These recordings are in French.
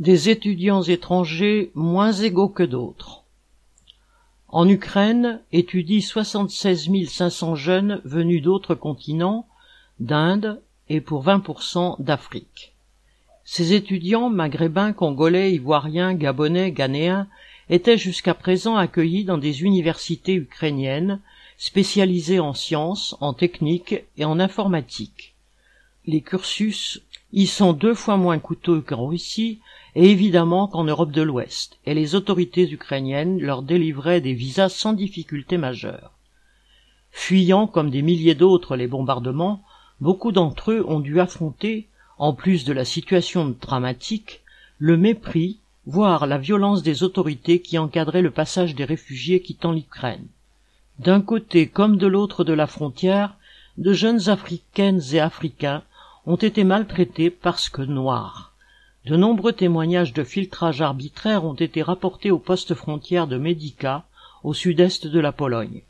des étudiants étrangers moins égaux que d'autres. En Ukraine étudient 76 500 jeunes venus d'autres continents, d'Inde et pour 20% d'Afrique. Ces étudiants maghrébins, congolais, ivoiriens, gabonais, ghanéens étaient jusqu'à présent accueillis dans des universités ukrainiennes spécialisées en sciences, en technique et en informatique. Les cursus y sont deux fois moins coûteux qu'en Russie et évidemment qu'en Europe de l'Ouest, et les autorités ukrainiennes leur délivraient des visas sans difficulté majeure. Fuyant comme des milliers d'autres les bombardements, beaucoup d'entre eux ont dû affronter, en plus de la situation dramatique, le mépris, voire la violence des autorités qui encadraient le passage des réfugiés quittant l'Ukraine. D'un côté comme de l'autre de la frontière, de jeunes africaines et africains ont été maltraités parce que noirs. De nombreux témoignages de filtrage arbitraire ont été rapportés au poste frontière de Medica, au sud-est de la Pologne.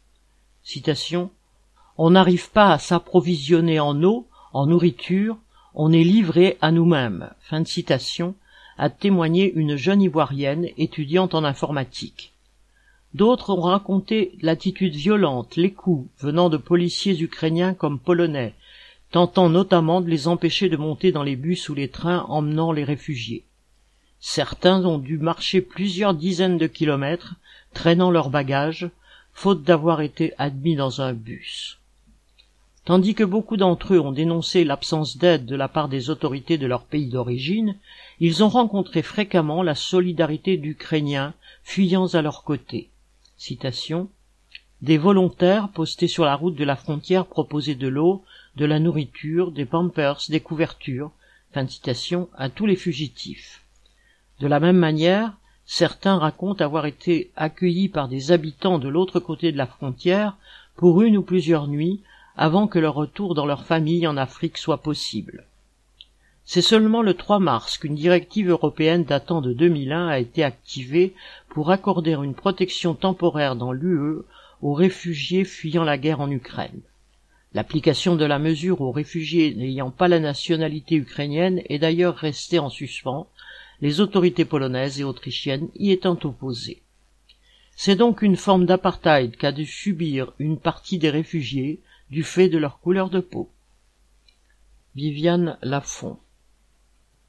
Citation On n'arrive pas à s'approvisionner en eau, en nourriture, on est livré à nous-mêmes. Fin de citation, a témoigné une jeune ivoirienne étudiante en informatique. D'autres ont raconté l'attitude violente, les coups venant de policiers ukrainiens comme polonais, tentant notamment de les empêcher de monter dans les bus ou les trains emmenant les réfugiés. Certains ont dû marcher plusieurs dizaines de kilomètres, traînant leurs bagages, faute d'avoir été admis dans un bus. Tandis que beaucoup d'entre eux ont dénoncé l'absence d'aide de la part des autorités de leur pays d'origine, ils ont rencontré fréquemment la solidarité d'Ukrainiens fuyant à leur côté. Citation Des volontaires postés sur la route de la frontière proposaient de l'eau, de la nourriture, des pampers, des couvertures, fin citation, à tous les fugitifs. De la même manière, certains racontent avoir été accueillis par des habitants de l'autre côté de la frontière pour une ou plusieurs nuits avant que leur retour dans leur famille en Afrique soit possible. C'est seulement le 3 mars qu'une directive européenne datant de 2001 a été activée pour accorder une protection temporaire dans l'UE aux réfugiés fuyant la guerre en Ukraine. L'application de la mesure aux réfugiés n'ayant pas la nationalité ukrainienne est d'ailleurs restée en suspens, les autorités polonaises et autrichiennes y étant opposées. C'est donc une forme d'apartheid qu'a dû subir une partie des réfugiés du fait de leur couleur de peau. Viviane Lafont